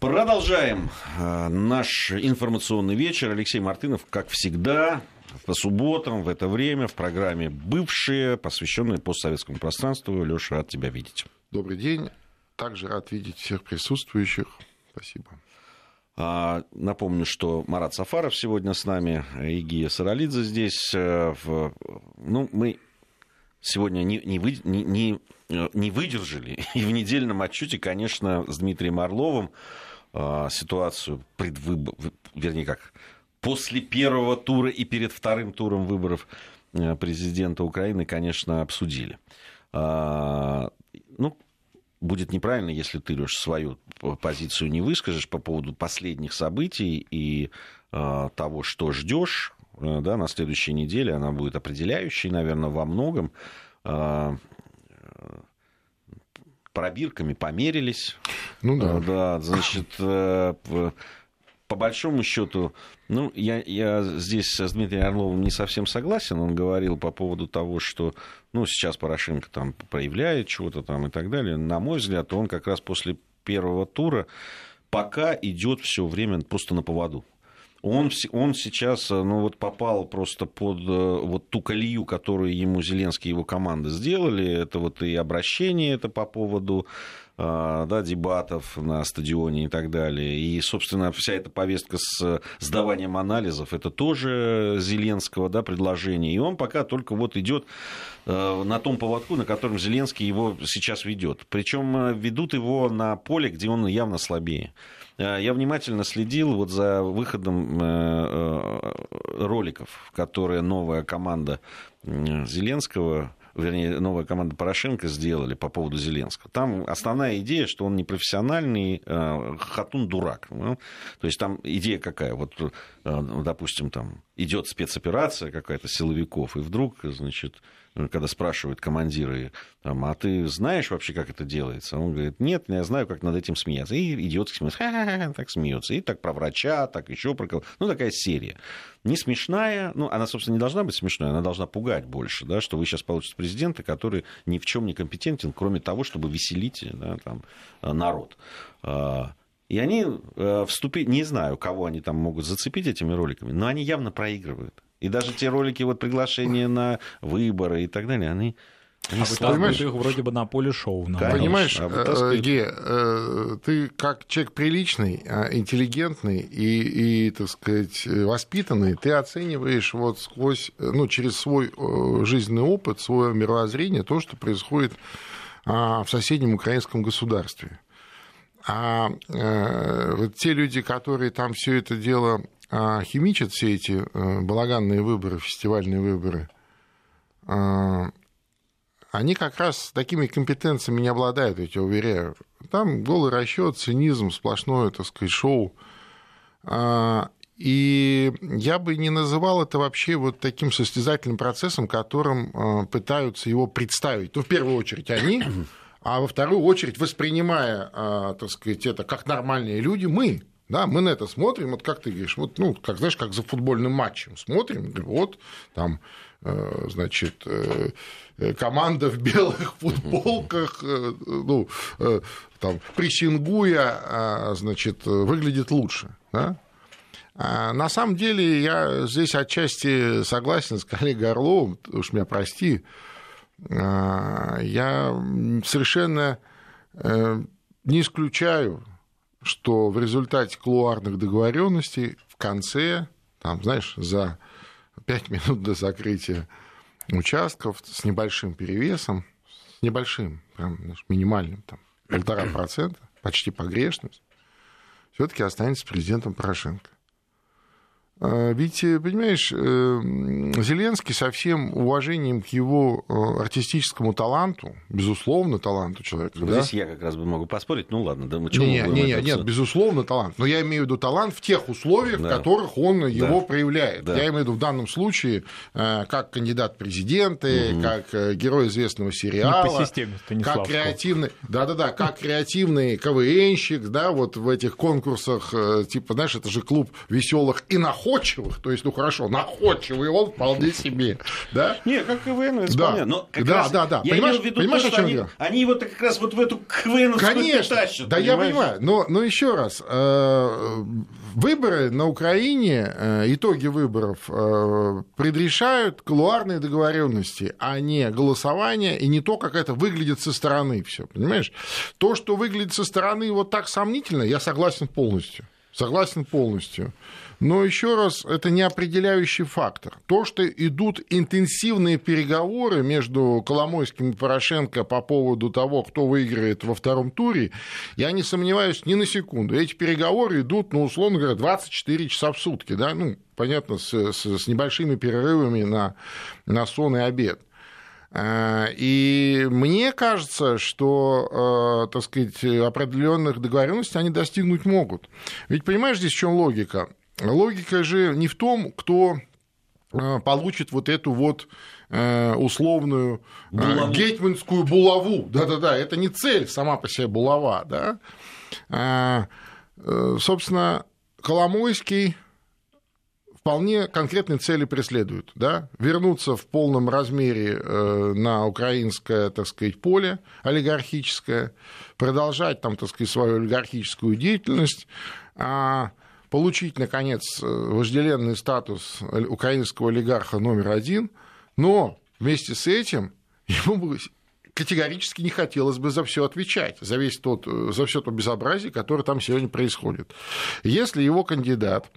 Продолжаем э, наш информационный вечер. Алексей Мартынов, как всегда, по субботам в это время в программе «Бывшие», посвященной постсоветскому пространству. Леша, рад тебя видеть. Добрый день. Также рад видеть всех присутствующих. Спасибо. А, напомню, что Марат Сафаров сегодня с нами, и Гия Саралидзе здесь. Э, ну, мы сегодня не, не, вы, не, не, э, выдержали. И в недельном отчете, конечно, с Дмитрием Орловым ситуацию предвыбор, вернее как, после первого тура и перед вторым туром выборов э, президента Украины, конечно, обсудили. А, ну, будет неправильно, если ты, Леш, свою позицию не выскажешь по поводу последних событий и а, того, что ждешь э, да, на следующей неделе. Она будет определяющей, наверное, во многом пробирками померились. Ну да. Да, значит, э, по большому счету, ну, я, я здесь с Дмитрием Орловым не совсем согласен. Он говорил по поводу того, что, ну, сейчас Порошенко там проявляет чего-то там и так далее. На мой взгляд, он как раз после первого тура пока идет все время просто на поводу. Он, он сейчас э, ну, вот попал просто под э, вот ту колею, которую ему Зеленский и его команда сделали. Это вот и обращение это по поводу э, да, дебатов на стадионе и так далее. И, собственно, вся эта повестка с сдаванием анализов, это тоже Зеленского да, предложение. И он пока только вот идет на том поводку, на котором Зеленский его сейчас ведет. Причем ведут его на поле, где он явно слабее. Э, я внимательно следил вот за выходом э, э, роликов, которые новая команда Зеленского вернее, новая команда Порошенко сделали по поводу Зеленского. Там основная идея, что он непрофессиональный хатун-дурак. Ну, то есть там идея какая? Вот, допустим, там идет спецоперация какая-то силовиков, и вдруг, значит, когда спрашивают командиры, там, а ты знаешь вообще, как это делается? Он говорит, нет, я знаю, как над этим смеяться. И идет смеется, ха-ха-ха, так смеется. И так про врача, так еще про кого. Ну, такая серия. Не смешная, ну, она, собственно, не должна быть смешной, она должна пугать больше, да, что вы сейчас получите президента, который ни в чем не компетентен, кроме того, чтобы веселить да, там, народ. И они э, вступили, не знаю, кого они там могут зацепить этими роликами, но они явно проигрывают. И даже те ролики, вот приглашения на выборы и так далее, они они а вытаскивают их вроде бы на поле шоу. На Понимаешь, а э, Ге, э, ты как человек приличный, а, интеллигентный и, и, так сказать, воспитанный, ты оцениваешь вот сквозь, ну, через свой жизненный опыт, свое мировоззрение, то, что происходит а, в соседнем украинском государстве. А э, вот те люди, которые там все это дело а, химичат, все эти э, балаганные выборы, фестивальные выборы, а, они как раз такими компетенциями не обладают, я тебя уверяю. Там голый расчет, цинизм, сплошное, так сказать, шоу. А, и я бы не называл это вообще вот таким состязательным процессом, которым пытаются его представить. Ну, в первую очередь они, а во вторую очередь, воспринимая, а, так сказать, это как нормальные люди, мы, да, мы на это смотрим, вот как ты говоришь, вот, ну, как, знаешь, как за футбольным матчем смотрим, вот там, э, значит, э, команда в белых футболках, э, ну, там, прессингуя, а, значит, выглядит лучше, да? А на самом деле я здесь отчасти согласен с коллегой Орловым, уж меня прости, я совершенно э, не исключаю, что в результате клуарных договоренностей в конце, там, знаешь, за 5 минут до закрытия участков с небольшим перевесом, с небольшим, прям знаешь, минимальным, там, полтора процента, почти погрешность, все-таки останется президентом Порошенко. А, ведь, э, понимаешь, э, Зеленский со всем уважением к его э, артистическому таланту, безусловно, таланту человека. Ну, да? Здесь я как раз бы могу поспорить, ну ладно, да мы чего не, не, не, Нет, безусловно, талант. Но я имею в виду талант в тех условиях, да. в которых он да. его проявляет. Да. Я имею в виду в данном случае как кандидат в президенты, угу. как герой известного сериала, Не по системе, как креативный, да-да-да, как креативный КВНщик, да, вот в этих конкурсах, типа, знаешь, это же клуб веселых и находок находчивых, то есть, ну хорошо, находчивый он вполне себе, да? Не, как КВН это да. Но как да, раз, да, да. Я понимаешь, виду понимаешь, то, что они, они его как раз вот в эту КВН Конечно, тащат, да понимаешь? я понимаю, но, но еще раз, э, выборы на Украине, э, итоги выборов э, предрешают колуарные договоренности, а не голосование, и не то, как это выглядит со стороны все, понимаешь? То, что выглядит со стороны вот так сомнительно, я согласен полностью. Согласен полностью. Но еще раз, это не определяющий фактор. То, что идут интенсивные переговоры между Коломойским и Порошенко по поводу того, кто выиграет во втором туре, я не сомневаюсь ни на секунду. Эти переговоры идут, ну, условно говоря, 24 часа в сутки, да, ну, понятно, с, с, с небольшими перерывами на, на сон и обед. А, и мне кажется, что, а, так сказать, определенных договоренностей они достигнуть могут. Ведь понимаешь, здесь в чем логика? Логика же не в том, кто а, получит вот эту вот условную булаву. гетманскую булаву. Да-да-да, это не цель сама по себе булава, да. Собственно, Коломойский вполне конкретные цели преследуют. Да? Вернуться в полном размере э, на украинское, так сказать, поле олигархическое, продолжать там, так сказать, свою олигархическую деятельность, а получить, наконец, вожделенный статус украинского олигарха номер один, но вместе с этим ему категорически не хотелось бы за все отвечать, за, весь тот, за все то безобразие, которое там сегодня происходит. Если его кандидат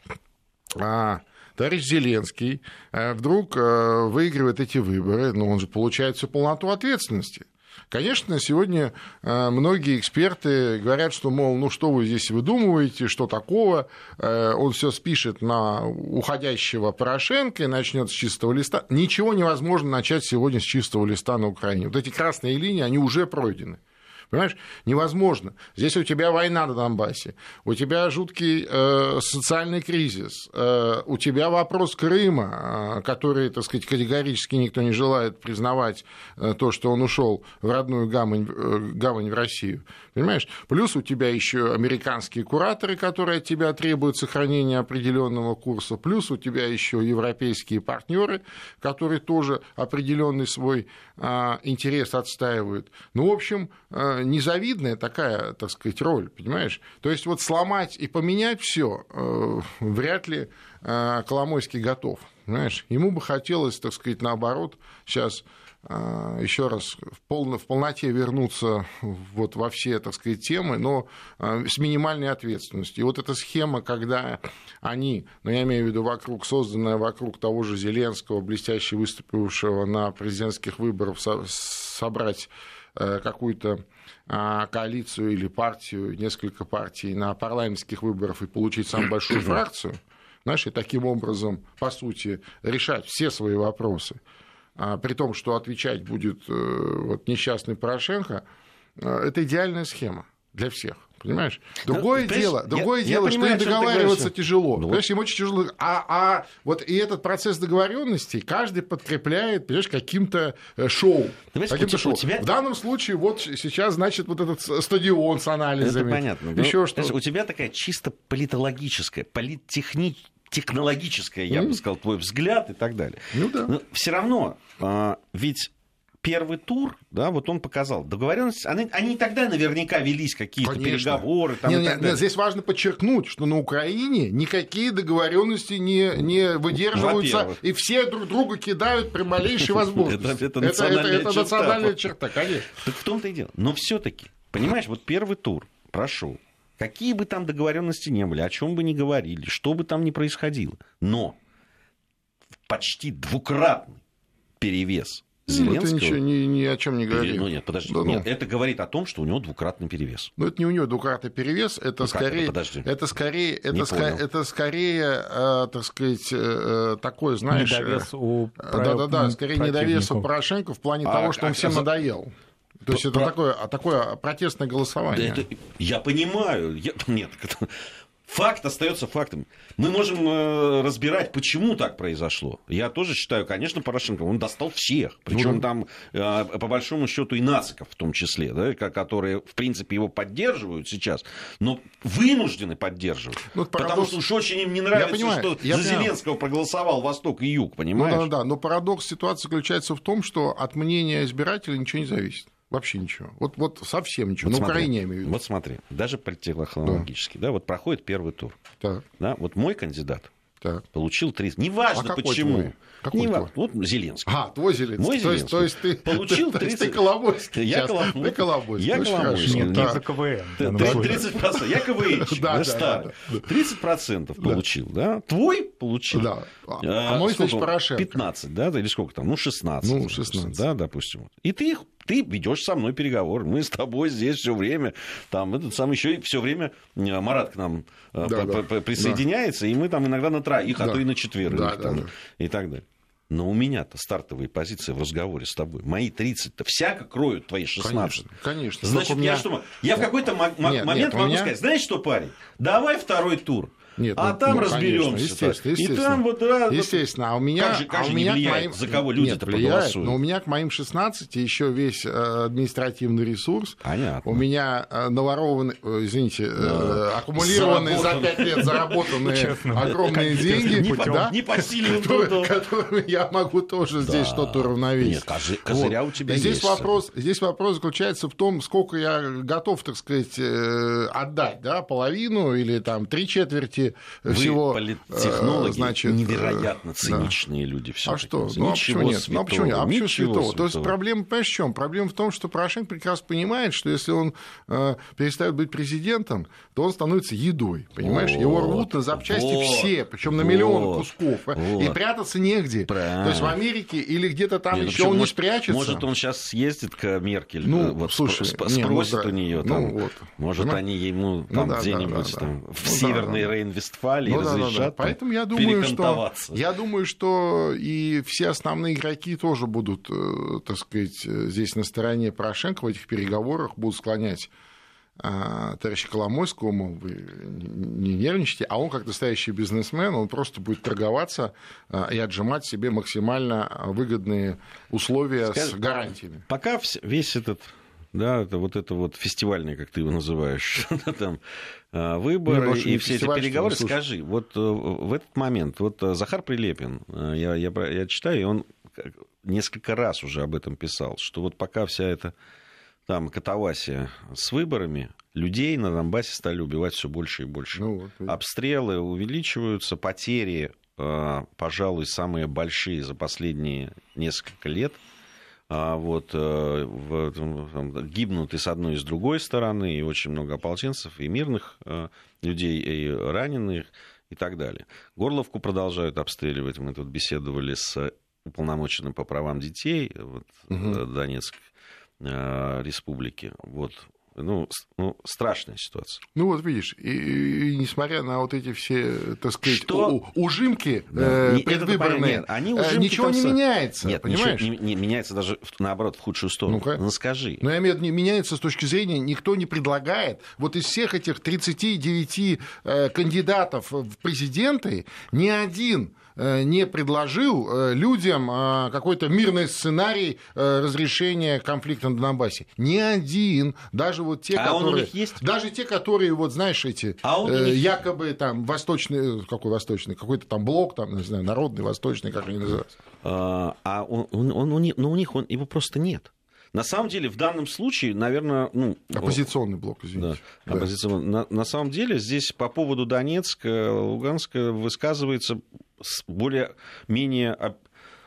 а, товарищ Зеленский э, вдруг э, выигрывает эти выборы, но он же получает всю полноту ответственности. Конечно, сегодня э, многие эксперты говорят, что, мол, ну что вы здесь выдумываете, что такого, он все спишет на уходящего Порошенко и начнет с чистого листа. Ничего невозможно начать сегодня с чистого листа на Украине. Вот эти красные линии, они уже пройдены. Понимаешь, невозможно. Здесь у тебя война на Донбассе, у тебя жуткий э, социальный кризис, э, у тебя вопрос Крыма, э, который, так сказать, категорически никто не желает признавать э, то, что он ушел в родную гавань, э, гавань в Россию. Понимаешь? Плюс у тебя еще американские кураторы, которые от тебя требуют сохранения определенного курса, плюс у тебя еще европейские партнеры, которые тоже определенный свой а, интерес отстаивают. Ну, в общем, а, незавидная такая, так сказать, роль, понимаешь? То есть вот сломать и поменять все э, вряд ли а, Коломойский готов. Знаешь, ему бы хотелось, так сказать, наоборот, сейчас а, еще раз в, пол, в полноте вернуться вот во все, так сказать, темы, но а, с минимальной ответственностью. И вот эта схема, когда они, ну, я имею в виду вокруг, созданная вокруг того же Зеленского, блестяще выступившего на президентских выборах, собрать э, какую-то коалицию или партию, несколько партий на парламентских выборах и получить самую большую фракцию, знаешь, и таким образом, по сути, решать все свои вопросы – а, при том, что отвечать будет э, вот, несчастный Порошенко, э, это идеальная схема для всех. Понимаешь? Ну, другое ну, дело, другое я, дело, я понимаю, что им договариваться тяжело. Ну, понимаешь, им очень тяжело. А, а вот и этот процесс договоренности каждый подкрепляет, понимаешь, каким-то э, шоу. каким-то шоу. Тебя... В данном случае вот сейчас, значит, вот этот стадион с анализами. Это понятно. Еще что у тебя такая чисто политологическая, политтехническая технологическое, я mm. бы сказал, твой взгляд и так далее. Ну да. Но все равно, а, ведь первый тур, да, вот он показал договоренность, они, они тогда наверняка велись какие-то Конечно. переговоры. Там, нет, нет, нет, здесь важно подчеркнуть, что на Украине никакие договоренности не, не выдерживаются, и все друг друга кидают при малейшей возможности. Это национальная черта, конечно. Так в том-то и дело. Но все-таки, понимаешь, вот первый тур прошел. Какие бы там договоренности не были, о чем бы ни говорили, что бы там ни происходило. Но почти двукратный перевес Зеленского... Ну, это ничего ни, ни о чем не говорит. Ну, нет, подожди. Да, нет, ну. это говорит о том, что у него двукратный перевес. Ну, это не у него двукратный перевес, это ну, скорее... Это, подожди. это скорее... Это, ск... это скорее, э, так сказать, э, такой, знаешь... Недовес у... Да-да-да, скорее недовес у Порошенко в плане а, того, что он а, всем а, надоел. То есть это такое, такое протестное голосование. Да это, я понимаю. Я, нет, Факт остается фактом. Мы можем э, разбирать, почему так произошло. Я тоже считаю, конечно, Порошенко, он достал всех. Причем ну, там, э, по большому счету, и нациков в том числе, да, которые, в принципе, его поддерживают сейчас, но вынуждены поддерживать. Ну, парадокс... Потому что уж очень им не нравится, понимаю, что за понимаю. Зеленского проголосовал Восток и Юг, понимаешь? Ну, да, да, но парадокс ситуации заключается в том, что от мнения избирателя ничего не зависит. Вообще ничего. Вот, вот совсем ничего. Вот На смотри, Украине я имею в виду. Вот смотри, даже политтехнологически, да. да, вот проходит первый тур. Так. Да, вот мой кандидат так. получил 30. Неважно а почему. Твой? Какой не, твой? Вот Зеленский. А, твой Зеленский. Мой то Зеленский. То есть, ты получил 30... ты Коломойский. Я, Колом... ты Коломойский. Я Коломойский. Да. за КВН. 30%. Я КВНщик. Да, да, 30% получил, да? Твой получил. Да. А, а мой, значит, Порошенко. 15, да? Или сколько там? Ну, 16. Ну, 16. Да, допустим. И ты их ты ведешь со мной переговоры. Мы с тобой здесь все время, там, этот сам еще все время э, Марат к нам э, да, да, присоединяется, да. и мы там иногда на троих, а да. а то и на четверых да, там, да, да. и так далее. Но у меня-то стартовые позиции в разговоре с тобой. Мои 30-то всяко кроют твои 16. Конечно, конечно. Значит, меня... я что? Я в какой-то нет, момент нет, могу меня... сказать, знаешь что, парень, давай второй тур. Нет, а ну, там ну, разберемся. Естественно, естественно. И там вот, да, естественно. А у меня, как же, как а же у меня не влияет, моим... за кого люди-то проголосуют? Но у меня к моим 16 еще весь э, административный ресурс. Понятно. У меня э, наворованный, э, извините, да. аккумулированные за 5 лет заработанные огромные деньги, не по силе которыми я могу тоже здесь что-то уравновесить. Нет, козыря у тебя есть. Здесь вопрос заключается в том, сколько я готов, так сказать, отдать, да, половину или там три четверти вы всего. политтехнологи, значит, невероятно циничные да. люди. А что? Ну, а почему нет? Ну, а почему нет? А почему святого? святого? То есть проблема, понимаешь, в чем? Проблема в том, что Порошенко прекрасно понимает, что если он э, перестает быть президентом, то он становится едой. Понимаешь? Вот, Его рвут на запчасти вот, все, причем на миллионы вот, кусков. Вот. И прятаться негде. Правильно. То есть в Америке или где-то там нет, еще он не спрячется. Может, он сейчас съездит к Меркель, ну, вот, слушай, сп- не, спросит ну, да. у нее, там, ну, вот. может, ну, они ему там ну, да, где-нибудь да, да, там, да. в ну, Северный да, Рейн-Вестфалии ну, разрешат да, да, да. Поэтому я думаю, что, я думаю, что и все основные игроки тоже будут, э, так сказать, здесь на стороне Порошенко в этих переговорах будут склонять а, товарища Коломойского, мол, вы не нервничайте, а он, как настоящий бизнесмен, он просто будет торговаться и отжимать себе максимально выгодные условия Скажи, с гарантиями. Пока весь этот да, это вот это вот фестивальный, как ты его называешь, там выборы и все эти переговоры. Скажи, вот э, в этот момент, вот э, Захар Прилепин, э, я, я, я читаю, и он несколько раз уже об этом писал, что вот пока вся эта там катавасия с выборами, людей на Донбассе стали убивать все больше и больше. Ну, вот, Обстрелы увеличиваются, потери, пожалуй, самые большие за последние несколько лет. А вот, в, там, гибнут и с одной, и с другой стороны, и очень много ополченцев, и мирных людей, и раненых, и так далее. Горловку продолжают обстреливать. Мы тут беседовали с уполномоченным по правам детей вот, угу. Донецкой Э, республики. Вот. Ну, ну, страшная ситуация. Ну, вот видишь, и, и несмотря на вот эти все, так сказать, Что? У, ужимки да. э, предвыборные, нет, они э, ужимки ничего не меняется, нет, понимаешь? Ничего не, не меняется даже, наоборот, в худшую сторону. Ну-ка. Ну, скажи. Ну, я имею в виду, не меняется с точки зрения, никто не предлагает, вот из всех этих 39 э, кандидатов в президенты, ни один не предложил э, людям э, какой-то мирный сценарий разрешения конфликта на Донбассе. Ни один, даже вот те, а которые... есть? Даже те, которые, вот знаешь, эти а э, якобы там восточный, какой восточный, какой-то там блок, там, не знаю, народный, восточный, как они называются. А, а он, он, он, он, но у них он, его просто нет. На самом деле, в данном случае, наверное... Ну, оппозиционный блок, извините. Да, да. Оппозиционный. На, на самом деле, здесь по поводу Донецка, Луганска высказывается более-менее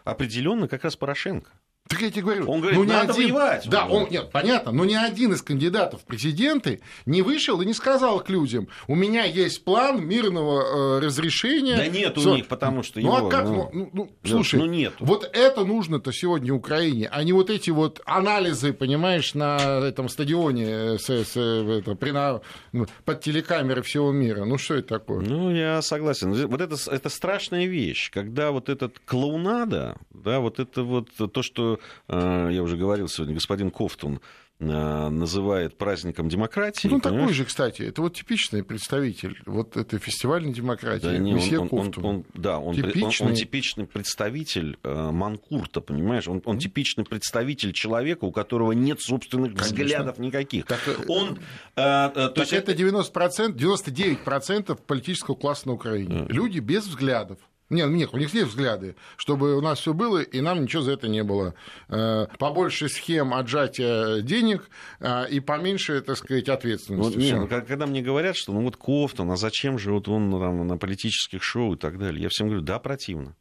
определенно как раз Порошенко. Так я тебе говорю, он говорит, ну, не надо один, воевать. Да, он, нет, понятно, но ни один из кандидатов в президенты не вышел и не сказал к людям, у меня есть план мирного э, разрешения. Да нет у них, потому что Ну его, а как? Ну, ну, ну, слушай, ну, нет. вот это нужно-то сегодня Украине, а не вот эти вот анализы, понимаешь, на этом стадионе э, с, с, это, при, на, ну, под телекамеры всего мира. Ну что это такое? Ну, я согласен. Вот это, это страшная вещь, когда вот этот клоунада, да, вот это вот то, что я уже говорил сегодня, господин Кофтун Э, называет праздником демократии. Ну, понимаешь? такой же, кстати. Это вот типичный представитель. Вот это фестивальной демократии. Да, не, он, он, он, он, да, он, типичный... Он, он типичный представитель э, Манкурта, понимаешь? Он, он типичный представитель человека, у которого нет собственных Конечно. взглядов никаких. Так, э, он, э, э, то так есть это 90%, 99% политического класса на Украине. Люди без взглядов. Нет, нет, у них есть взгляды, чтобы у нас все было, и нам ничего за это не было. Э, побольше схем отжатия денег э, и поменьше, так сказать, ответственности. Вот, нет, ну, когда мне говорят, что ну вот Кофтон, а зачем же вот он там, на политических шоу и так далее, я всем говорю, да, противно.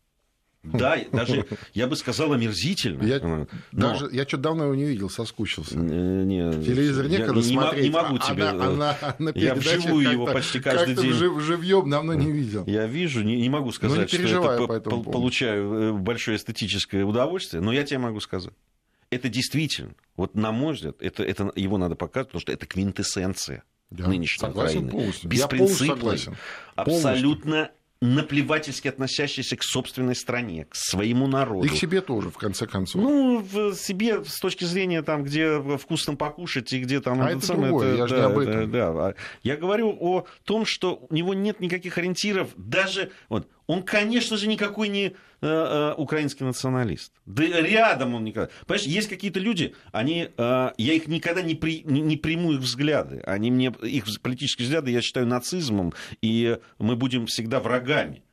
Да, даже, я бы сказал, омерзительно. Я, Но... даже, я что-то давно его не видел, соскучился. Не, Телевизор некогда я смотреть. Не могу тебе... Она, она, она я вживую его почти каждый день. Жив, живьем давно не видел. Я вижу, не, не могу сказать, ну, не что это по по получаю э, большое эстетическое удовольствие, но я тебе могу сказать. Это действительно, вот на мой взгляд, это, это его надо показывать, потому что это квинтэссенция да, нынешней согласен Украины. Полностью. Беспринципный, абсолютно наплевательски относящийся к собственной стране, к своему народу. И к себе тоже, в конце концов. Ну, в себе с точки зрения, там, где вкусно покушать и где там... А это, это другое, это, я же да, не об этом. Да, да. Я говорю о том, что у него нет никаких ориентиров, даже... Вот, он, конечно же, никакой не э, э, украинский националист. Да рядом он никогда. Понимаешь, есть какие-то люди, они, э, я их никогда не, при, не, приму их взгляды. Они мне, их политические взгляды я считаю нацизмом, и мы будем всегда врагами.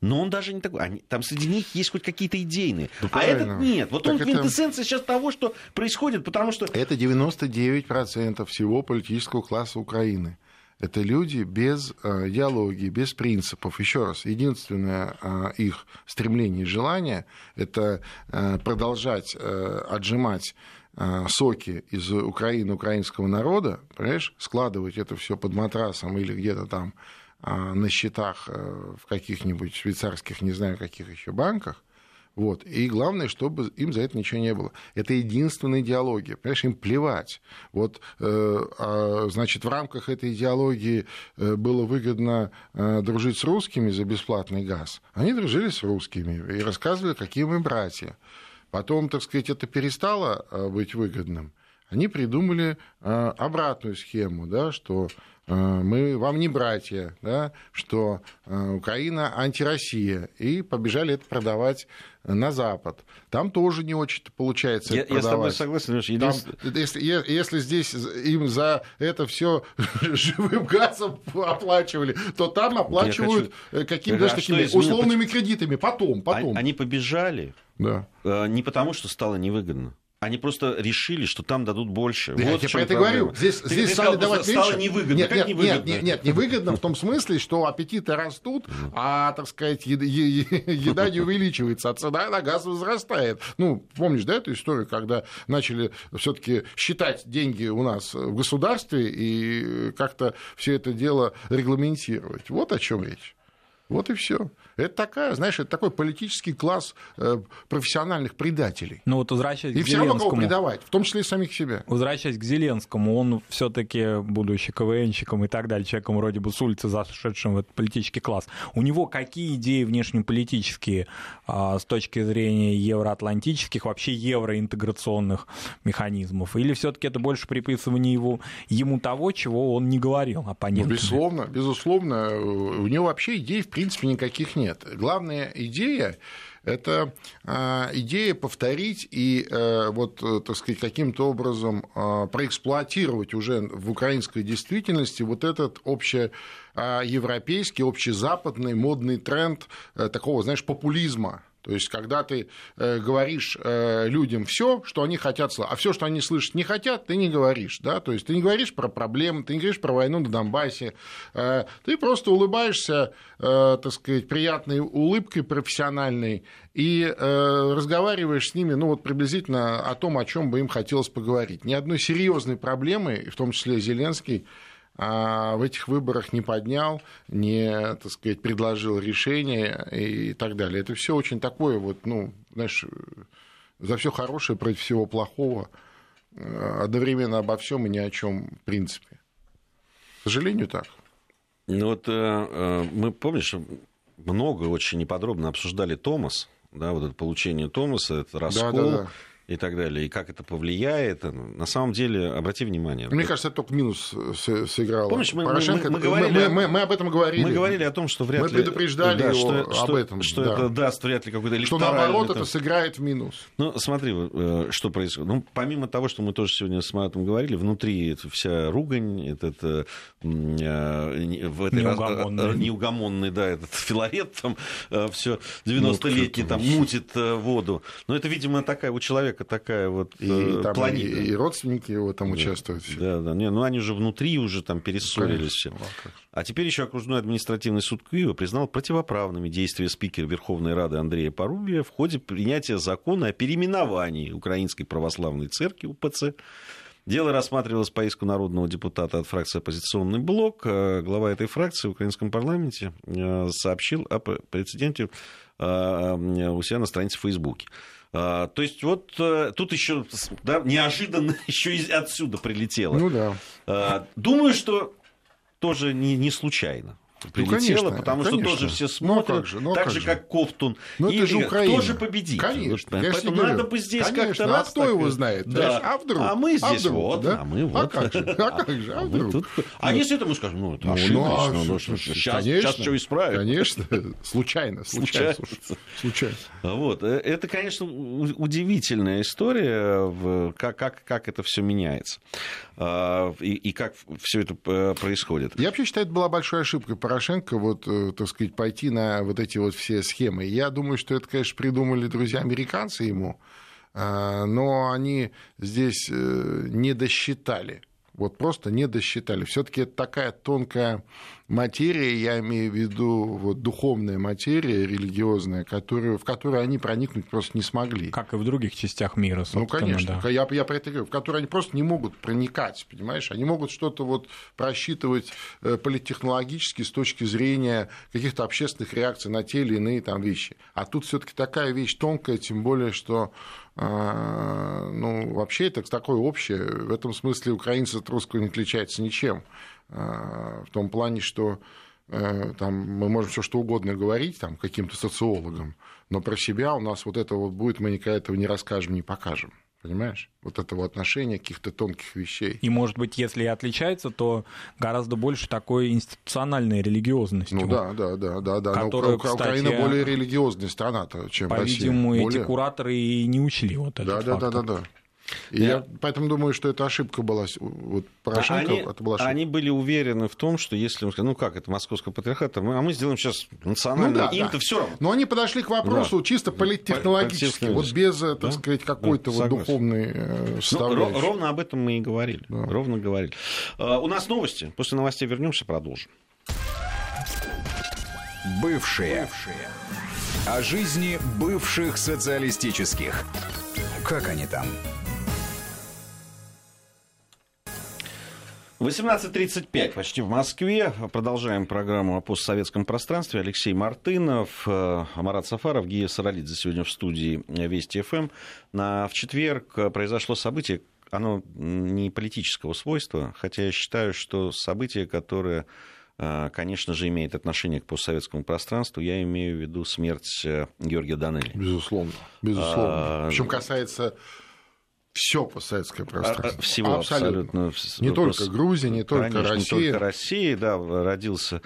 Но он даже не такой. Они, там среди них есть хоть какие-то идейные. Ну, а этот нет. Вот так он квинтэссенция это... сейчас того, что происходит, потому что... Это 99% всего политического класса Украины. Это люди без э, идеологии, без принципов. Еще раз, единственное э, их стремление и желание – это э, продолжать отжимать соки из Украины, украинского народа, понимаешь, складывать это все под матрасом или где-то там на счетах в каких-нибудь швейцарских, не знаю, каких еще банках, вот. И главное, чтобы им за это ничего не было. Это единственная идеология. Понимаешь, им плевать. Вот, э, а, значит, в рамках этой идеологии э, было выгодно э, дружить с русскими за бесплатный газ. Они дружили с русскими и рассказывали, какие мы братья. Потом, так сказать, это перестало быть выгодным. Они придумали обратную схему, да, что мы вам не братья, да, что Украина антироссия, и побежали это продавать на Запад. Там тоже не очень получается я, я с тобой согласен. Там, если, если здесь им за это все живым газом оплачивали, то там оплачивают хочу... какими-то а такими условными кредитами. Потом, потом. Они побежали да. Э, не потому, что стало невыгодно. Они просто решили, что там дадут больше. Да, вот я про это говорю. Здесь, ты, здесь ты стали сказал, давать стало меньше. невыгодно. Нет, как нет, невыгодно? Нет, нет, нет, невыгодно в том смысле, что аппетиты растут, а, так сказать, еда не увеличивается, а цена на газ возрастает. Ну, помнишь, да, эту историю, когда начали все-таки считать деньги у нас в государстве и как-то все это дело регламентировать. Вот о чем речь. Вот и все. Это такая, знаешь, это такой политический класс э, профессиональных предателей. Ну вот возвращаясь и к все равно предавать, в том числе и самих себя. Возвращаясь к Зеленскому, он все-таки, будучи КВНщиком и так далее, человеком вроде бы с улицы, зашедшим в этот политический класс, у него какие идеи внешнеполитические а, с точки зрения евроатлантических, вообще евроинтеграционных механизмов? Или все-таки это больше приписывание его, ему того, чего он не говорил оппонентам? Ну, безусловно, безусловно. У него вообще идей, в принципе, никаких нет нет. Главная идея это а, идея повторить и э, вот, э, так сказать, каким-то образом а, проэксплуатировать уже в украинской действительности вот этот общеевропейский, общезападный модный тренд э, такого, знаешь, популизма то есть, когда ты э, говоришь э, людям все, что они хотят слышать, а все, что они слышать не хотят, ты не говоришь. Да? То есть, ты не говоришь про проблемы, ты не говоришь про войну на Донбассе, э, ты просто улыбаешься, так сказать, приятной улыбкой профессиональной и разговариваешь с ними, ну, вот приблизительно о том, о чем бы им хотелось поговорить. Ни одной серьезной проблемы, в том числе Зеленский, а в этих выборах не поднял, не, так сказать, предложил решение и так далее. Это все очень такое вот, ну, знаешь, за все хорошее против всего плохого, одновременно обо всем и ни о чем в принципе. К сожалению, так. Ну вот э, э, мы, помнишь, много очень неподробно обсуждали Томас, да, вот это получение Томаса, это раскол. Да, да, да и так далее, и как это повлияет. На самом деле, обрати внимание. Мне кажется, это только минус сыграл. Помнишь, мы, Порошенко, мы, мы, говорили, мы, мы, мы об этом говорили. Мы говорили о том, что вряд мы ли... Мы предупреждали да, его что, об что, этом. Что да. это даст вряд ли какой-то Что наоборот это сыграет в минус. Ну, смотри, э, что происходит. Ну, помимо того, что мы тоже сегодня с Маратом говорили, внутри это вся ругань, этот, э, в этой неугомонный. Раз, неугомонный, да, этот филарет там все 90-летний ну, там мутит воду. Но это, видимо, такая у человека такая вот и, э, там, планета. И, и родственники его там да. участвуют. Да, да. Не, ну они же внутри уже там перессорились все. А теперь еще окружной административный суд Киева признал противоправными действия спикера Верховной Рады Андрея Порубия в ходе принятия закона о переименовании Украинской Православной Церкви УПЦ. Дело рассматривалось по иску народного депутата от фракции «Оппозиционный блок». Глава этой фракции в украинском парламенте э, сообщил о прецеденте э, у себя на странице в Фейсбуке. То есть вот э, тут еще да, неожиданно еще и отсюда прилетело. Ну да. Думаю, что тоже не, не случайно прилетело, ну, конечно, потому конечно. что тоже все смотрят, ну, как же, ну, так как же, как Кофтун. Ну, и это же Украина. кто же победит? Конечно, я поэтому говорю. надо бы здесь Конечно, как-то а раз кто так его знает? Да. А вдруг? А мы здесь вдруг, вот, да? а мы А вот. как же? А как же? А мы вдруг? тут- А если это мы скажем, ну, это Ну, ну, а ну, ну, что- сейчас, конечно, сейчас исправим. Конечно, случайно, случайно. Случайно. Вот. Э, Это, конечно, удивительная история, как, как, как это все меняется а, и, и как все это э, происходит. Я вообще считаю, это была большой ошибкой Порошенко, вот, э, так сказать, пойти на вот эти вот все схемы. Я думаю, что это, конечно, придумали друзья-американцы ему, а, но они здесь э, не досчитали. Вот просто не досчитали. Все-таки это такая тонкая материя, я имею в виду вот, духовная материя, религиозная, которую, в которую они проникнуть просто не смогли. Как и в других частях мира, собственно. Ну, конечно. да. Я, я про это говорю, в которые они просто не могут проникать, понимаешь? Они могут что-то вот просчитывать э, политтехнологически с точки зрения каких-то общественных реакций на те или иные там вещи. А тут все таки такая вещь тонкая, тем более, что ну, вообще это такое общее. В этом смысле украинцы от русского не отличаются ничем. Э, В том плане, что э, там мы можем все что угодно говорить там, каким-то социологам, но про себя у нас вот это вот будет, мы никогда этого не расскажем, не покажем. Понимаешь? Вот этого отношения каких-то тонких вещей. И, может быть, если и отличается, то гораздо больше такой институциональной религиозности. Ну да, да, да, да, да. Но Которую, Укра- Украина кстати, более религиозная страна-то, чем По-видимому, Россия. эти Более. кураторы и не учли вот этот Да, да, да, фактор. да, да. И Я- я поэтому думаю, что это ошибка была. Вот Порошенко, они, это была ошибка. они были уверены в том, что если мы скажем, ну как это московского патриархата, мы- а мы сделаем сейчас национальное, Ну да, им-то да. все равно. Но они подошли к вопросу чисто политтехнологически, вот без, э, так Да, сказать, какой-то да, вот согласен. духовной э, Ну, составляющей. ровно об этом мы и говорили. Да. Ровно говорили. А, у нас новости. После новостей вернемся, продолжим. Бывшие. О жизни бывших социалистических. Как они там? 18.35 почти в Москве. Продолжаем программу о постсоветском пространстве. Алексей Мартынов, э, Амарат Сафаров, Гия Саралидзе сегодня в студии Вести ФМ. На, в четверг э, произошло событие, оно не политического свойства, хотя я считаю, что событие, которое, э, конечно же, имеет отношение к постсоветскому пространству, я имею в виду смерть Георгия Данелли. Безусловно, безусловно. А, Причем касается все постсоветское пространство. А, Всего абсолютно. Не Вопрос- только Грузия, не только Конечно, Россия. не только Россия, да, родился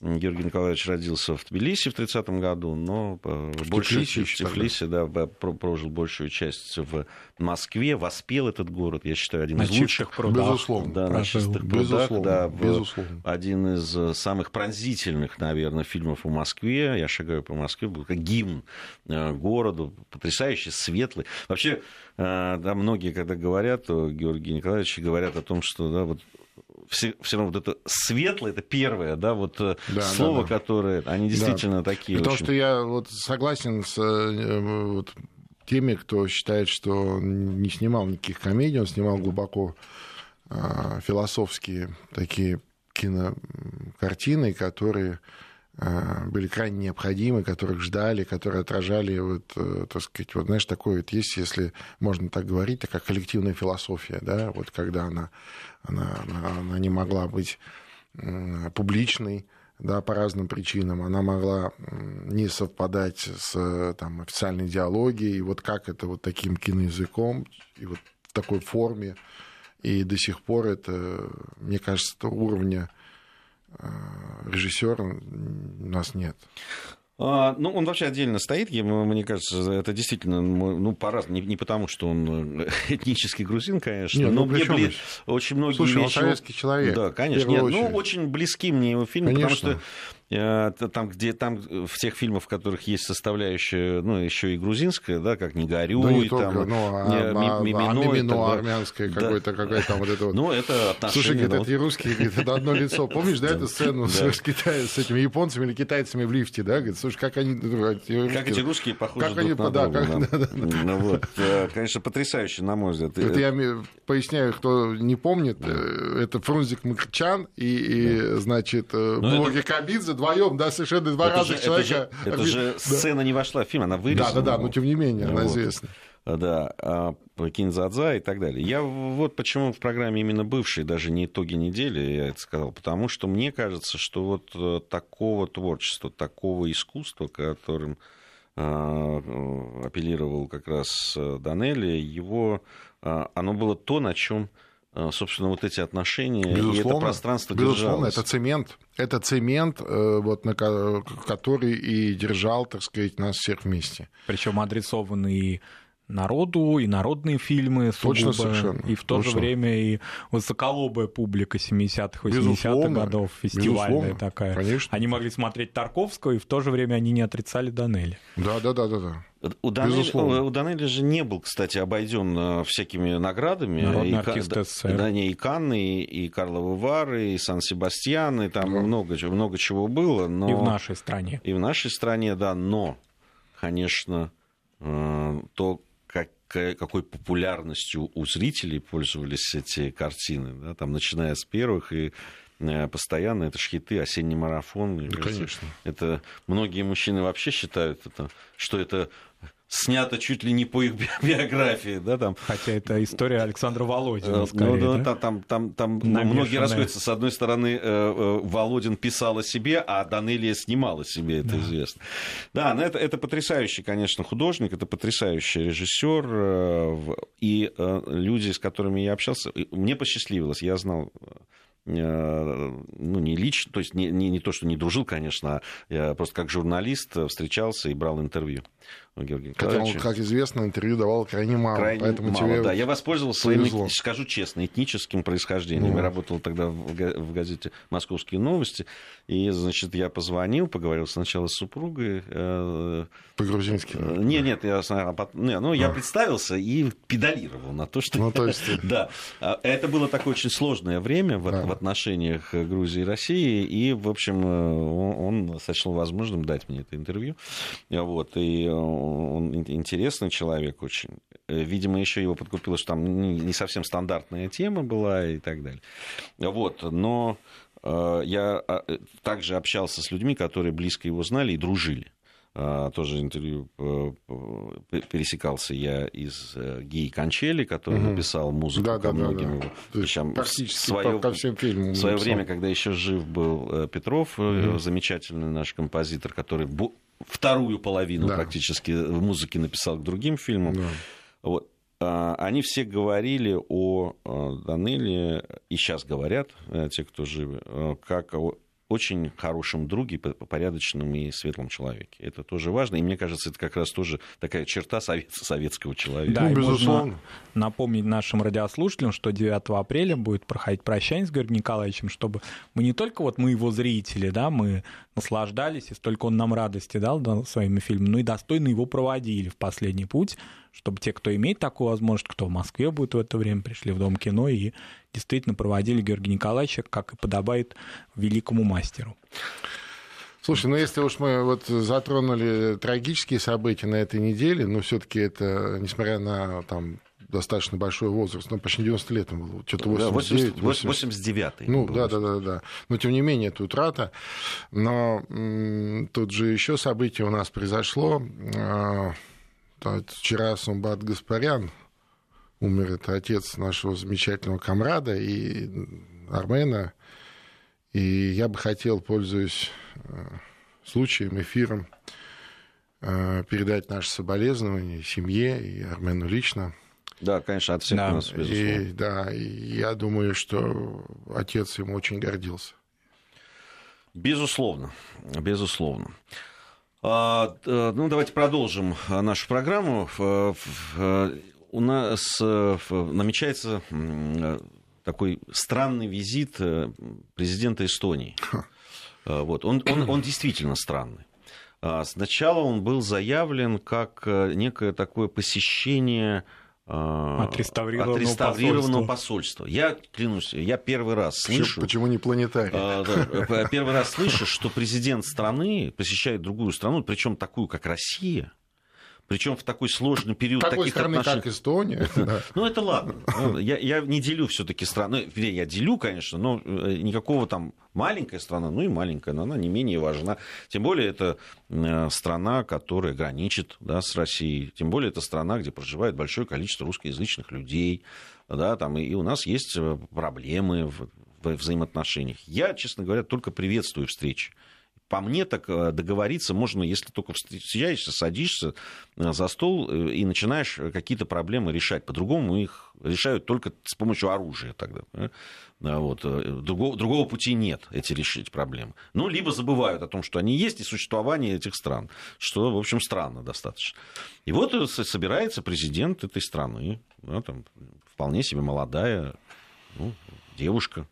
Георгий Николаевич родился в Тбилиси в 30-м году, но э, больше Тбилиси в Тбилиси, да, в- про- прожил большую часть в Москве, воспел этот город, я считаю, один На из лучших. прудах. Безусловно. Да, на чистых прудах, Безусловно, да, в- безусловно. один из э, самых пронзительных, наверное, фильмов о Москве. Я шагаю по Москве, был как гимн э, городу, потрясающий, светлый. Вообще, да, многие, когда говорят о Георгии Николаевиче, говорят о том, что да, вот все, все равно вот это светлое, это первое, да, вот э, Да, слово, да, да. которое, они действительно такие. Потому очень- что я вот согласен с э, вот, теми, кто считает, что не снимал никаких комедий, он снимал глубоко э, философские такие кинокартины, которые э, были крайне необходимы, которых ждали, которые отражали, вот, э, так сказать, вот, знаешь, такое вот есть, если можно так говорить, такая коллективная философия, да, вот когда она, она, она, не могла быть публичной, да, по разным причинам. Она могла не совпадать с там, официальной идеологией. И вот как это вот таким киноязыком и вот в такой форме. И до сих пор это, мне кажется, уровня режиссера у нас нет. А, ну, он вообще отдельно стоит, мне кажется, это действительно, ну, по-разному, не, не потому, что он э, этнический грузин, конечно, Нет, но ну, мне бли... очень многие Слушай, вещи... он советский человек. Да, конечно. Нет, ну, очень близки мне его фильмы, конечно. потому что там, где там в тех фильмах, в которых есть составляющая, ну, еще и грузинская, да, как «Не горюй», да не там, только, ну, а, а, Мимино, а, Мимино армянское да. какое-то, какое там вот это вот. Ну, это. Слушай, говорит, это и русские, говорит, это одно лицо. Помнишь, да, эту сцену с, Китаем, с этими японцами или китайцами в лифте, да? Говорит, слушай, как они... Как эти русские похожи друг на друга. Ну, вот. Э, конечно, потрясающе, на мой взгляд. Это я поясняю, кто не помнит, э, это Фрунзик Мыкчан и, значит, ну, Блоги Кабидзе вдвоем, да, совершенно два это разных же, человека. Это же, это же да. сцена не вошла в фильм, она вырезана. Да, да, да, но тем не менее, она известна. Да, а, Кинзадза и так далее. Я вот почему в программе именно бывшие, даже не итоги недели, я это сказал, потому что мне кажется, что вот э, такого творчества, такого искусства, которым а, э, апеллировал как раз э, Данелли, его, а, оно было то, на чем собственно, вот эти отношения безусловно, и это пространство безусловно, держалось. это цемент, это цемент, э, вот, на, который и держал, так сказать, нас всех вместе. Причем адресованный народу, и народные фильмы Точно, совершенно. и в то Точно. же время и высоколобая публика 70-х, 80-х годов, фестивальная Безусловно. такая. Конечно. Они могли смотреть Тарковского, и в то же время они не отрицали Данели. Да, да, да, да, да. У Данели, у Данели же не был, кстати, обойден э, всякими наградами. Народный и, артист СССР. Да, не, и Канны, и, и Карловы Вары, и Сан-Себастьян, и там да. много, много чего было. Но... И в нашей стране. И в нашей стране, да, но, конечно, э, то, какой популярностью у зрителей пользовались эти картины, да, там, начиная с первых и э, постоянно это хиты, осенний марафон. Да, конечно. Это многие мужчины вообще считают, это, что это снято чуть ли не по их биографии, да, там. Хотя это история Александра Володина, э, скорее, ну, да? Там, там, там многие расходятся. С одной стороны, э, э, Володин писал о себе, а Данелия снимала себе, это да. известно. Да, но это, это потрясающий, конечно, художник, это потрясающий режиссер, и люди, с которыми я общался, мне посчастливилось, я знал ну, не лично, то есть не, не, не то, что не дружил, конечно, а я просто как журналист встречался и брал интервью Георгия Хотя он, как известно, интервью давал крайне мало. Крайне поэтому мало, тебе да. Я воспользовался своим, скажу честно, этническим происхождением. Ну. Я работал тогда в газете «Московские новости», и, значит, я позвонил, поговорил сначала с супругой. Э, По-грузински? Э, нет, нет, я, не, ну, я а. представился и педалировал на то, что... Ну, то есть... да. А, это было такое очень сложное время в, да. в отношениях Грузии и России, и, в общем, э, он, он сочел возможным дать мне это интервью. Вот, и он интересный человек очень. Видимо, еще его подкупило, что там не совсем стандартная тема была и так далее. Вот, но Э, я а, э, также общался с людьми, которые близко его знали и дружили. Э, тоже интервью пересекался я из Гии Кончели, который угу. написал музыку да, ко да, многим да, да. вещам. Практически свое, ко всем фильмам. В свое время, когда еще жив был Петров, угу. замечательный наш композитор, который вторую половину да. практически в музыке написал к другим фильмам. Да. Вот. А, они все говорили о Данеле, и сейчас говорят, э, те, кто живы, э, как о очень хорошем друге, порядочном и светлом человеке. Это тоже важно. И мне кажется, это как раз тоже такая черта совет, советского человека. Да, ну, безусловно. напомнить нашим радиослушателям, что 9 апреля будет проходить прощание с Георгием Николаевичем, чтобы мы не только вот мы его зрители, да, мы наслаждались, и столько он нам радости дал да, своими фильмами, но и достойно его проводили в последний путь, чтобы те, кто имеет такую возможность, кто в Москве будет в это время, пришли в Дом кино и действительно проводили Георгия Николаевича, как и подобает великому мастеру. Слушай, ну если уж мы вот затронули трагические события на этой неделе, но все-таки это, несмотря на там достаточно большой возраст, ну, почти 90 лет ему было, что-то 89. 80, 89 Ну, да, да, да, да. Но, тем не менее, это утрата. Но м- тут же еще событие у нас произошло. А, вчера Сумбат Гаспарян, умер это отец нашего замечательного комрада и армена, И я бы хотел, пользуясь случаем, эфиром, передать наши соболезнования семье и Армену лично. Да, конечно, от всех да. нас, безусловно. И, да, и я думаю, что отец ему очень гордился. Безусловно, безусловно. А, ну, давайте продолжим нашу программу. У нас намечается такой странный визит э, президента Эстонии. Вот. Он, он, он действительно странный. А, сначала он был заявлен как э, некое такое посещение отреставрированного, отреставрированного посольства. посольства. Я клянусь, я первый раз слышу... Почему не планетарий? А, первый раз слышу, что президент страны посещает другую страну, причем такую, как Россия, причем в такой сложный период Такой таких страны, отношений. как Эстония. Ну, это ладно. Ну, я, не делю все-таки страны. Я делю, конечно, но э, никакого там маленькая страна, ну и маленькая, но она не менее важна. Тем более, это э, страна, которая граничит да, с Россией. Тем более, это страна, где проживает большое количество русскоязычных людей. Да, там, и у нас есть э, проблемы в, в взаимоотношениях. Я, честно говоря, только приветствую встречи по мне так э, договориться можно, если только встречаешься, садишься э, за стол э, и начинаешь какие-то проблемы решать. По-другому их решают только с помощью оружия тогда. Вот. Другого, другого пути нет, эти решить проблемы. Ну, либо забывают о том, что они есть, и существование этих стран, что, в общем, странно достаточно. И вот собирается президент этой страны, да, там, вполне себе молодая ну, девушка,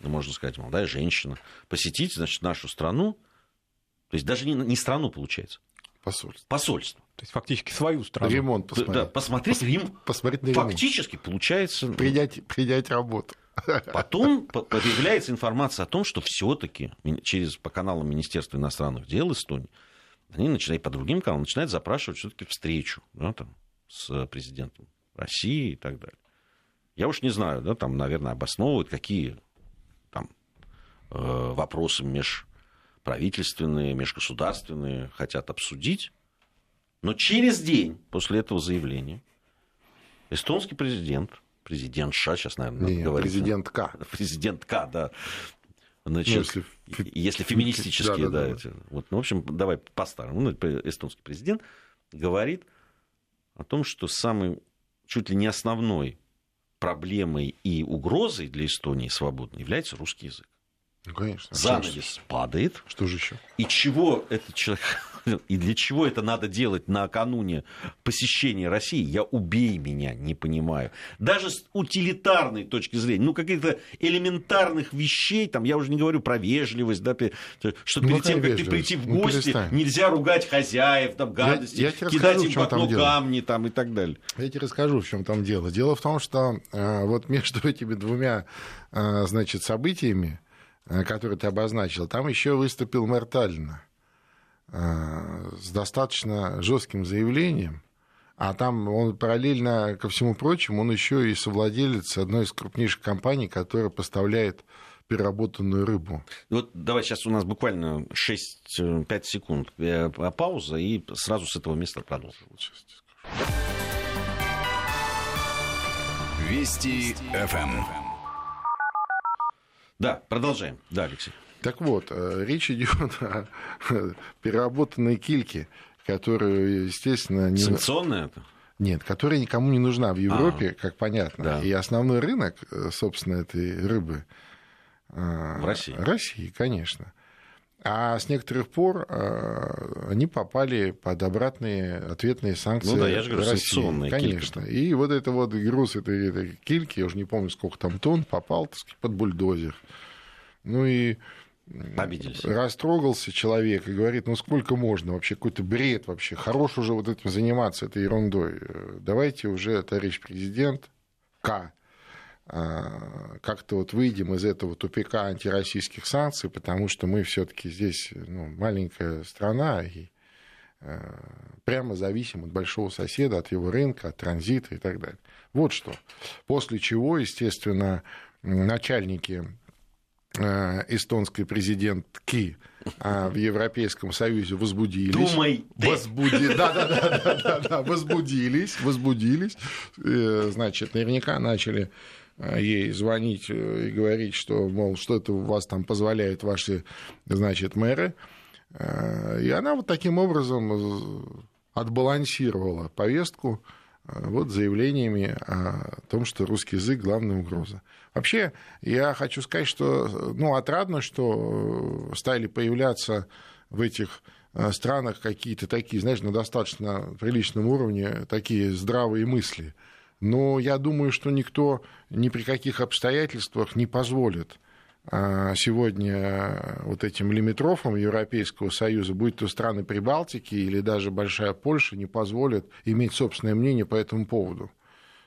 можно сказать, молодая женщина, посетить значит, нашу страну, то есть даже не, не страну получается. Посольство. Посольство. То есть фактически свою страну. Ремонт посмотреть. Да, посмотреть, Пос, Рим, посмотреть на ремонт. Фактически получается... Принять, принять работу. Потом появляется информация о том, что все-таки через по каналам Министерства иностранных дел Эстонии они начинают по другим каналам начинают запрашивать все-таки встречу да, там, с президентом России и так далее. Я уж не знаю, да, там, наверное, обосновывают, какие там э, вопросы меж правительственные, межгосударственные хотят обсудить. Но через день после этого заявления эстонский президент, президент Ша, сейчас, наверное, надо говорить. Президент К. Президент К, да. Значит, ну, если, если феминистические, да, да, да, эти, вот, ну, в общем, давай по-старому. Ну, эстонский президент говорит о том, что самый, чуть ли не основной проблемой и угрозой для Эстонии свободной является русский язык. Ну, конечно. Занавес что, падает. Что же еще? И чего этот человек и для чего это надо делать накануне посещения России, я убей меня, не понимаю. Даже с утилитарной точки зрения, ну, каких-то элементарных вещей, там, я уже не говорю про вежливость, да, что ну, перед тем, как ты прийти в ну, гости, ну, нельзя ругать хозяев, там, гадости, я, я кидать им в окно камни там, и так далее. Я тебе расскажу, в чем там дело. Дело в том, что э, вот между этими двумя, э, значит, событиями, э, которые ты обозначил, там еще выступил мэр Таллина Э, с достаточно жестким заявлением, а там он параллельно ко всему прочему, он еще и совладелец одной из крупнейших компаний, которая поставляет переработанную рыбу. Вот давай сейчас у нас буквально 6-5 секунд э, пауза, и сразу с этого места продолжим. Вести ФМ. Да, продолжаем. Да, Алексей. Так вот, э, речь идет о переработанной кильке, которую, естественно... Не... Санкционная это? Нет, которая никому не нужна в Европе, а, как понятно. Да. И основной рынок, э, собственно, этой рыбы... Э, в России. России, конечно. А с некоторых пор они попали под обратные ответные санкции. Ну да, я же говорю, России. санкционные. Конечно. Кильки. И вот это вот груз этой, этой кильки, я уже не помню, сколько там тонн, попал так сказать, под бульдозер. Ну и Обиделись. Растрогался человек и говорит, ну сколько можно вообще, какой-то бред вообще, хорош уже вот этим заниматься, этой ерундой. Давайте уже, товарищ президент, К, как-то вот выйдем из этого тупика антироссийских санкций, потому что мы все-таки здесь ну, маленькая страна и а, прямо зависим от большого соседа, от его рынка, от транзита и так далее. Вот что. После чего, естественно, начальники Э, эстонской президентки а в Европейском Союзе возбудились. Думай, возбуди... да, да, да, да, да, да, возбудились, возбудились. Э, значит, наверняка начали ей звонить и говорить, что, мол, что это у вас там позволяют ваши, значит, мэры. И она вот таким образом отбалансировала повестку вот заявлениями о том, что русский язык главная угроза. Вообще, я хочу сказать, что ну, отрадно, что стали появляться в этих э, странах какие-то такие, знаешь, на достаточно приличном уровне такие здравые мысли. Но я думаю, что никто ни при каких обстоятельствах не позволит а, сегодня вот этим лимитрофам Европейского Союза, будь то страны Прибалтики или даже Большая Польша, не позволят иметь собственное мнение по этому поводу.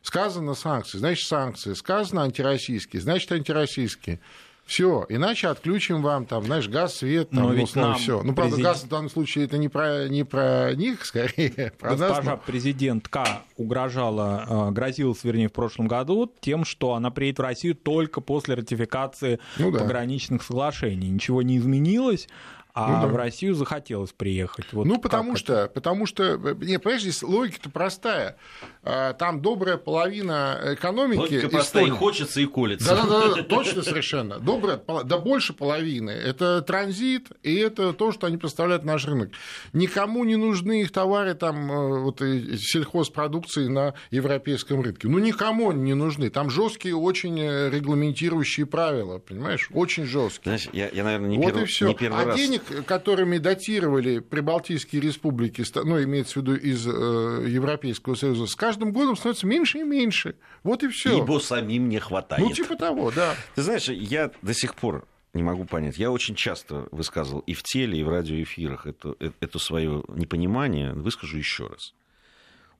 Сказано санкции, значит санкции. Сказано антироссийские, значит антироссийские. Все, иначе отключим вам там, знаешь, газ, свет, там, Но ну, все. Ну, правда, президент... газ в данном случае это не про, не про них, скорее, про Госпожа нас. президентка угрожала, э, грозилась, вернее, в прошлом году тем, что она приедет в Россию только после ратификации ну, да. пограничных соглашений. Ничего не изменилось а ну, да. в Россию захотелось приехать. Вот ну, потому что, это? потому что, не, понимаешь, здесь логика-то простая. А, там добрая половина экономики... Логика простая, и хочется, и колется. Да-да-да, точно совершенно. Добрая, да больше половины. Это транзит, и это то, что они представляют наш рынок. Никому не нужны их товары, там, э, вот, сельхозпродукции на европейском рынке. Ну, никому они не нужны. Там жесткие очень э, регламентирующие правила, понимаешь? Очень жесткие. Знаешь, я, я наверное, не, вот первый, не первый а раз... денег которыми датировали прибалтийские республики, ну, имеется в виду из э, Европейского Союза, с каждым годом становится меньше и меньше. Вот и все. Ибо самим не хватает. Ну, типа того, да. Ты знаешь, я до сих пор не могу понять. Я очень часто высказывал и в теле, и в радиоэфирах это, э, это свое непонимание. Выскажу еще раз.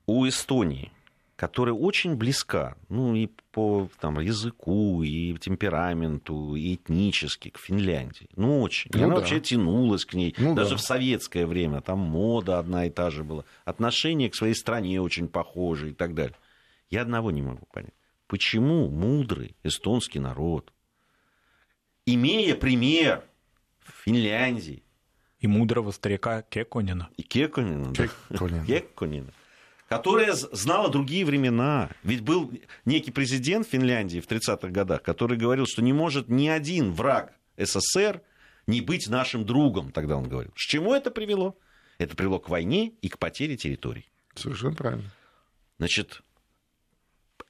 У Эстонии которая очень близка, ну, и по там, языку, и темпераменту, и этнически к Финляндии. Ну, очень. Ну, и она да. вообще тянулась к ней. Ну, Даже да. в советское время. Там мода одна и та же была. Отношение к своей стране очень похожие и так далее. Я одного не могу понять. Почему мудрый эстонский народ, имея пример в Финляндии, и мудрого старика Кеконина. И Кеконина, да. Кеконина. Которая знала другие времена. Ведь был некий президент Финляндии в 30-х годах, который говорил, что не может ни один враг СССР не быть нашим другом, тогда он говорил. К чему это привело? Это привело к войне и к потере территорий. Совершенно правильно. Значит,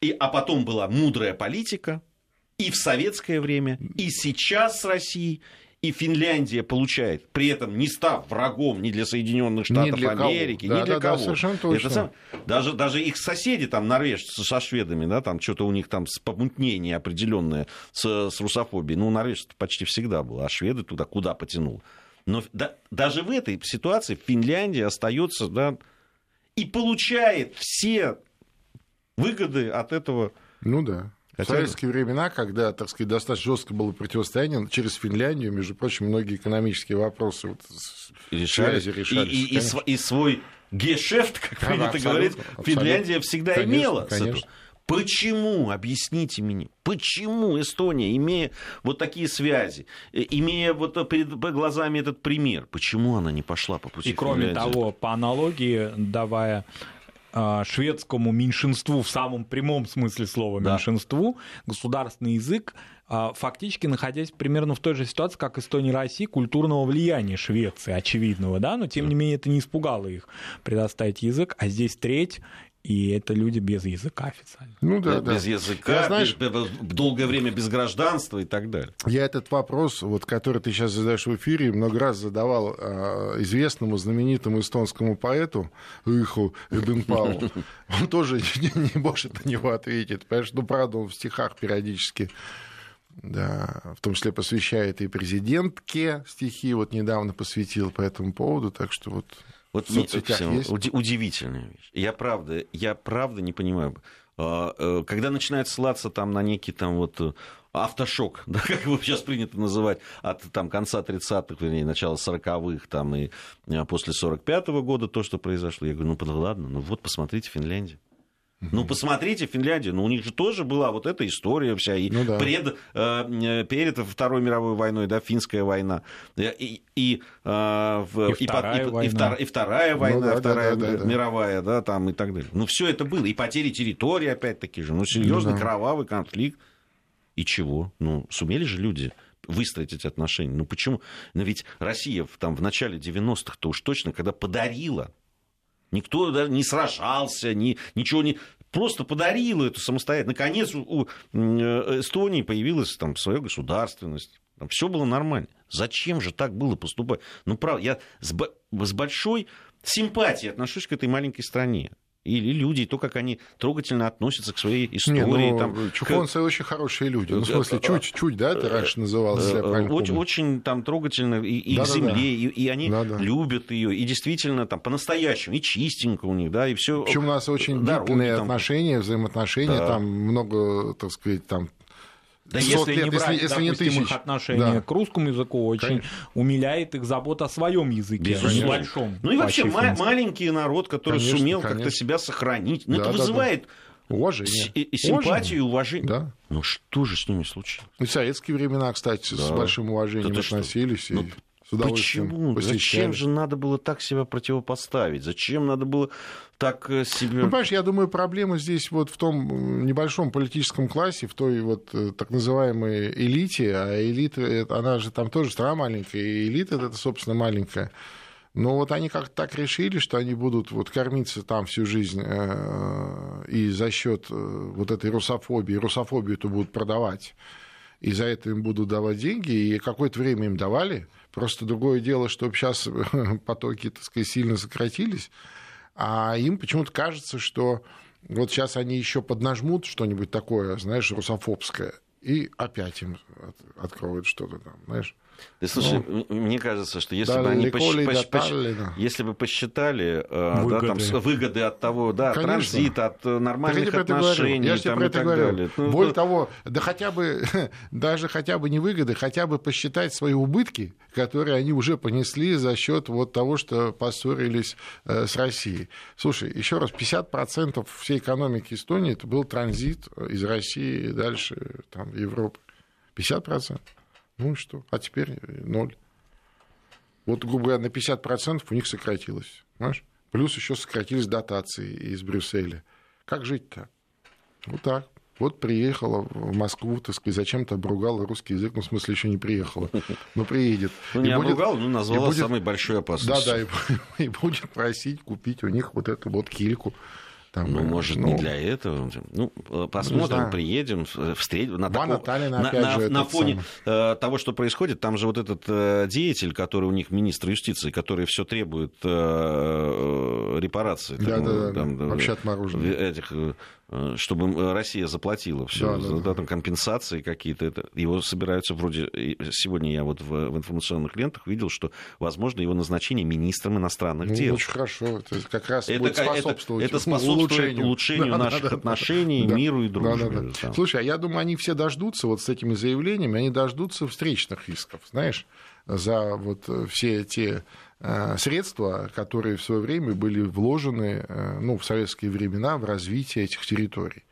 и, а потом была мудрая политика, и в советское время, и сейчас с Россией, и Финляндия получает, при этом не став врагом ни для Соединенных Штатов ни Америки, да, ни для да, кого. Да, совершенно точно. Это сам, даже, даже их соседи, там, норвежцы со шведами, да, там что-то у них там помутнение определенное с, с русофобией. Ну, норвежцы почти всегда было, а шведы туда куда потянул. Но да, даже в этой ситуации Финляндия остается, да, и получает все выгоды от этого. Ну да. В советские времена, когда, так сказать, достаточно жестко было противостояние, через Финляндию, между прочим, многие экономические вопросы вот, решались. решались и, и, и, и свой гешефт, как да, принято говорить, Финляндия всегда конечно, имела. Конечно. Почему, объясните мне, почему Эстония, имея вот такие связи, э, имея вот перед глазами этот пример, почему она не пошла по пути И кроме Финляндии? того, по аналогии, давая а, шведскому меньшинству в самом прямом смысле слова да. меньшинству государственный язык а, фактически находясь примерно в той же ситуации, как Эстония и Россия, культурного влияния Швеции, очевидного, да, но тем не менее это не испугало их предоставить язык, а здесь треть, и это люди без языка официально. Ну да, да. Без языка, я, знаешь, без, долгое время без гражданства и так далее. Я этот вопрос, вот, который ты сейчас задаешь в эфире, много раз задавал э, известному знаменитому эстонскому поэту Иху Эбенпау. Он тоже не, не может на него ответить. Понимаешь, ну правда, он в стихах периодически да, в том числе посвящает и президентке стихи, вот недавно посвятил по этому поводу, так что вот вот в соцсетях есть? Удивительная вещь. Я правда, я правда не понимаю. А, э, когда начинает ссылаться там на некий там вот э, автошок, да, как его сейчас принято называть, от там, конца 30-х, вернее, начала 40-х там, и э, после 45-го года то, что произошло. Я говорю, ну ладно, ну вот посмотрите Финляндию. Ну, посмотрите Финляндию, ну, у них же тоже была вот эта история вся, и ну, да. пред, э, перед Второй мировой войной, да, финская война, и, и, э, и, и, вторая, и, война. и, втор, и вторая война, ну, да, Вторая да, да, да, мировая, да, там и так далее. Ну, все это было, и потери территории, опять-таки же, ну, серьезный ну, да. кровавый конфликт. И чего? Ну, сумели же люди выстроить эти отношения. Ну почему? Но ведь Россия там, в начале 90-х-то уж точно, когда подарила, никто даже не сражался, ни, ничего не... Просто подарила эту самостоятельность. Наконец у э, Эстонии появилась там своя государственность. Там все было нормально. Зачем же так было поступать? Ну, правда, я с, с большой симпатией отношусь к этой маленькой стране или люди, и то, как они трогательно относятся к своей истории. Не, ну, там, чухонцы к... очень хорошие люди. Ну, в смысле, чуть-чуть, да, ты раньше назывался. Очень, очень там трогательно и, и да, к земле, да, да. И, и они да, да. любят ее, и действительно там по-настоящему, и чистенько у них, да, и все. Причем у нас очень длительные отношения, взаимоотношения, да. там много, так сказать, там да если лет, не брать, если, если допустим, не их отношение да. к русскому языку, очень Конечно. умиляет их забота о своем языке, Безусловно. большом. Ну и вообще ма- маленький народ, который конечно, сумел как-то себя сохранить. Ну, да, это да, вызывает да. уважение. Симпатию, и уважение. Да. Ну что же с ними случилось? И в советские времена, кстати, да. с большим уважением да относились. И... Ну, Почему? Зачем же надо было так себя противопоставить? Зачем надо было так э, себе... Ну, понимаешь, я думаю, проблема здесь вот в том небольшом политическом классе, в той вот э, так называемой элите, а элита, э, она же там тоже страна маленькая, и элита это, собственно, маленькая. Но вот они как-то так решили, что они будут вот кормиться там всю жизнь и за счет вот этой русофобии, русофобию то будут продавать, и за это им будут давать деньги, и какое-то время им давали, Просто другое дело, что сейчас потоки, так сказать, сильно сократились, а им почему-то кажется, что вот сейчас они еще поднажмут что-нибудь такое, знаешь, русофобское, и опять им откроют что-то там, знаешь. Ты слушай, ну, мне кажется, что если бы они посч... Посч... Посч... если бы посчитали выгоды. Э, да, там, выгоды от того, да, Конечно. транзита, от э, нормальных так отношений я там, и так говорю. далее. Ну, Более ну... того, да хотя бы, даже хотя бы не выгоды, хотя бы посчитать свои убытки, которые они уже понесли за счет вот того, что поссорились э, с Россией. Слушай, еще раз, 50% всей экономики Эстонии это был транзит из России дальше там, в Европу. 50%. Ну и что? А теперь ноль. Вот, грубо говоря, на 50% у них сократилось. Понимаешь? Плюс еще сократились дотации из Брюсселя. Как жить-то? Вот так. Вот приехала в Москву, так сказать, зачем-то обругала русский язык, ну, в смысле, еще не приехала, но приедет. Ну, не и обругала, но назвала будет, самой большой опасностью. Да, да, и, и будет просить купить у них вот эту вот кильку там, ну, может, ну, не для этого. Ну, э, посмотрим, приедем, встретим. На, такого, Таллина, на, на, же, на фоне самый... Э, того, что происходит, там же вот этот э, деятель, который у них министр юстиции, который все требует репарации. Да, там, да, там, да, вообще отмороженный. Этих Э, чтобы Россия заплатила все, да, да, да. Там, компенсации какие-то. Это, его собираются вроде... Сегодня я вот в, в информационных лентах видел, что, возможно, его назначение министром иностранных ну, дел. Очень хорошо. Это как раз это, будет способствовать, это, это способствует улучшению, улучшению да, наших да, отношений, да, миру и дружбе. Да, да, да. Слушай, а я думаю, они все дождутся вот с этими заявлениями, они дождутся встречных исков, знаешь, за вот все те Э, средства, которые в свое время были вложены э, ну, в советские времена в развитие этих территорий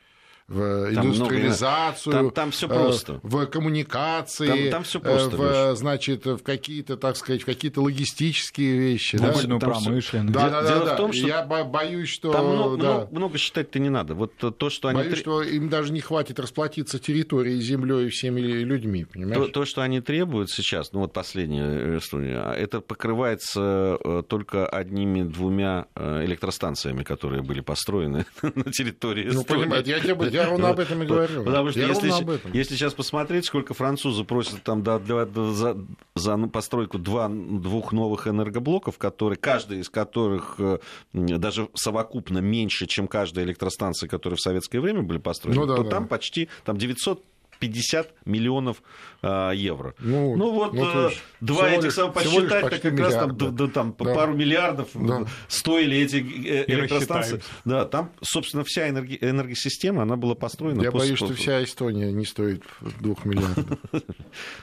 в там индустриализацию, много, там, там все просто. в коммуникации, там, там все просто, в, значит, в какие-то, так сказать, в какие-то логистические вещи. Да? Там промышленность. Да, да, Дело да, в том, что я боюсь, что... Там много, да. много, много считать-то не надо. Вот то, что они... Боюсь, что им даже не хватит расплатиться территорией, землей и всеми людьми, понимаешь? То, то, что они требуют сейчас, ну вот последняя история, это покрывается э, только одними-двумя э, электростанциями, которые были построены на территории Ну, понимаете, я тебе я ровно об этом и говорю. Потому что если, если сейчас посмотреть, сколько французы просят там да, для, за, за постройку два, двух новых энергоблоков, которые, каждый из которых э, даже совокупно меньше, чем каждая электростанция, которые в советское время были построены, ну, да, то да. там почти там 900 50 миллионов э, евро. Ну, ну вот ну, э, два этих самых посчитать, так как раз там, да, там да. пару миллиардов да. стоили эти э, электростанции. Да, там, собственно, вся энерги- энергосистема, она была построена. Я после... боюсь, что вся Эстония не стоит двух миллиардов.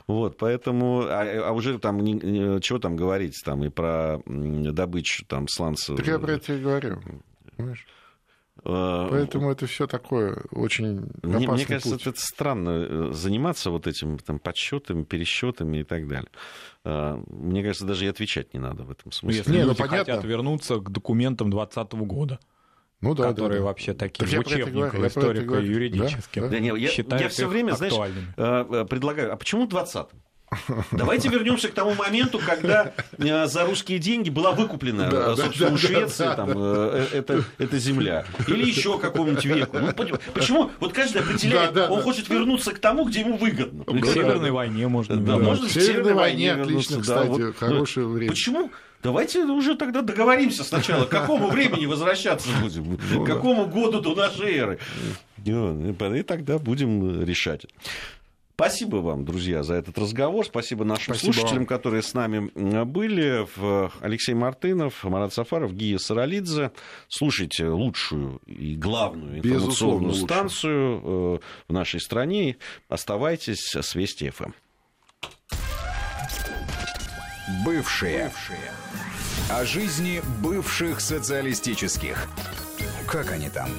Вот, поэтому, а, а уже там, чего там говорить, там и про добычу там сланцев. Так я про это и говорю. Понимаешь? Э, Поэтому это все такое очень мне, мне кажется, путь. это странно э, заниматься вот этим там, подсчетами, пересчетами и так далее. Э, мне кажется, даже и отвечать не надо в этом смысле. Если не, ну, люди ну, хотят вернуться к документам 2020 года, ну, да, которые да, да. вообще такие так в учебниках историко-юридических да? да, не, я, я все время, знаешь, предлагаю, а почему 20-м? Давайте вернемся к тому моменту, когда э, за русские деньги была выкуплена, да, собственно, да, у Швеции да, там, э, эта, эта земля. Или еще какому-нибудь веку. Ну, почему? Вот каждый определяет, да, да, он да. хочет вернуться к тому, где ему выгодно. К Северной войне можно. Да, да, можно к Северной войне отлично, кстати, да, вот, хорошее время. Почему? Давайте уже тогда договоримся сначала, к какому времени возвращаться будем, ну, к какому году до нашей эры. И тогда будем решать. Спасибо вам, друзья, за этот разговор. Спасибо нашим Спасибо слушателям, вам. которые с нами были. Алексей Мартынов, Марат Сафаров, Гия Саралидзе. Слушайте лучшую и главную информационную Безусловно, станцию лучше. в нашей стране. Оставайтесь с Вести ФМ. Бывшие. Бывшие. О жизни бывших социалистических. Как они там?